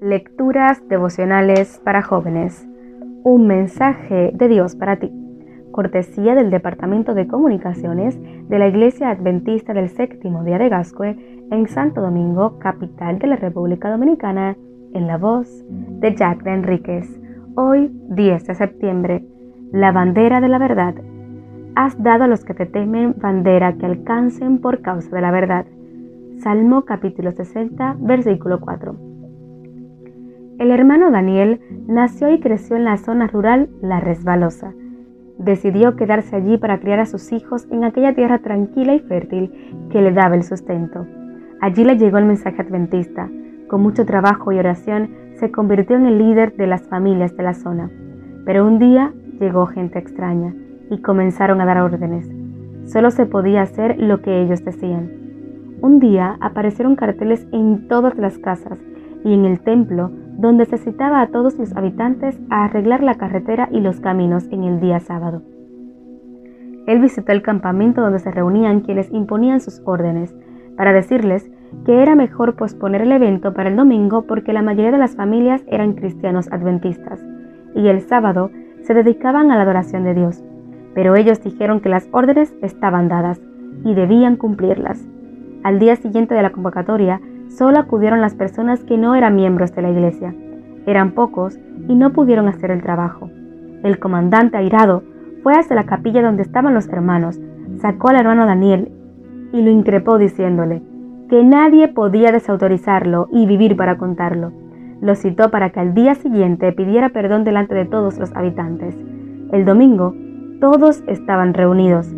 Lecturas devocionales para jóvenes. Un mensaje de Dios para ti. Cortesía del Departamento de Comunicaciones de la Iglesia Adventista del Séptimo Día de Gascue en Santo Domingo, capital de la República Dominicana, en la voz de Jack de Enríquez. Hoy, 10 de septiembre, la bandera de la verdad. Has dado a los que te temen bandera que alcancen por causa de la verdad. Salmo capítulo 60, versículo 4. El hermano Daniel nació y creció en la zona rural La Resbalosa. Decidió quedarse allí para criar a sus hijos en aquella tierra tranquila y fértil que le daba el sustento. Allí le llegó el mensaje adventista. Con mucho trabajo y oración se convirtió en el líder de las familias de la zona. Pero un día llegó gente extraña y comenzaron a dar órdenes. Solo se podía hacer lo que ellos decían. Un día aparecieron carteles en todas las casas y en el templo donde se citaba a todos los habitantes a arreglar la carretera y los caminos en el día sábado. Él visitó el campamento donde se reunían quienes imponían sus órdenes, para decirles que era mejor posponer el evento para el domingo porque la mayoría de las familias eran cristianos adventistas y el sábado se dedicaban a la adoración de Dios. Pero ellos dijeron que las órdenes estaban dadas y debían cumplirlas. Al día siguiente de la convocatoria, solo acudieron las personas que no eran miembros de la iglesia. Eran pocos y no pudieron hacer el trabajo. El comandante airado fue hasta la capilla donde estaban los hermanos, sacó al hermano Daniel y lo increpó diciéndole que nadie podía desautorizarlo y vivir para contarlo. Lo citó para que al día siguiente pidiera perdón delante de todos los habitantes. El domingo, todos estaban reunidos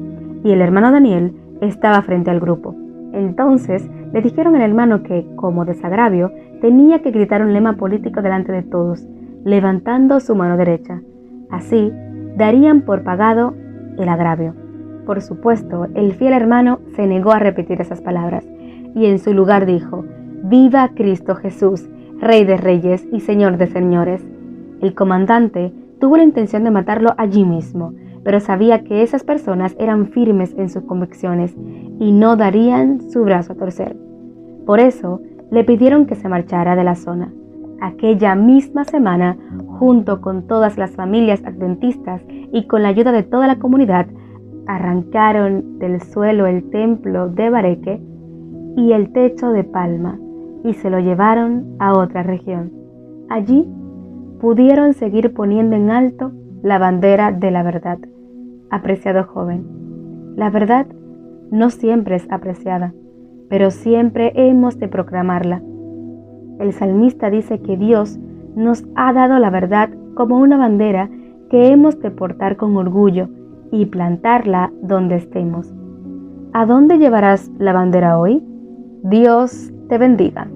y el hermano Daniel estaba frente al grupo. Entonces le dijeron al hermano que, como desagravio, tenía que gritar un lema político delante de todos, levantando su mano derecha. Así, darían por pagado el agravio. Por supuesto, el fiel hermano se negó a repetir esas palabras, y en su lugar dijo, Viva Cristo Jesús, Rey de Reyes y Señor de Señores. El comandante tuvo la intención de matarlo allí mismo, pero sabía que esas personas eran firmes en sus convicciones y no darían su brazo a torcer. Por eso le pidieron que se marchara de la zona. Aquella misma semana, junto con todas las familias adventistas y con la ayuda de toda la comunidad, arrancaron del suelo el templo de Bareque y el techo de palma y se lo llevaron a otra región. Allí pudieron seguir poniendo en alto la bandera de la verdad. Apreciado joven, la verdad no siempre es apreciada, pero siempre hemos de proclamarla. El salmista dice que Dios nos ha dado la verdad como una bandera que hemos de portar con orgullo y plantarla donde estemos. ¿A dónde llevarás la bandera hoy? Dios te bendiga.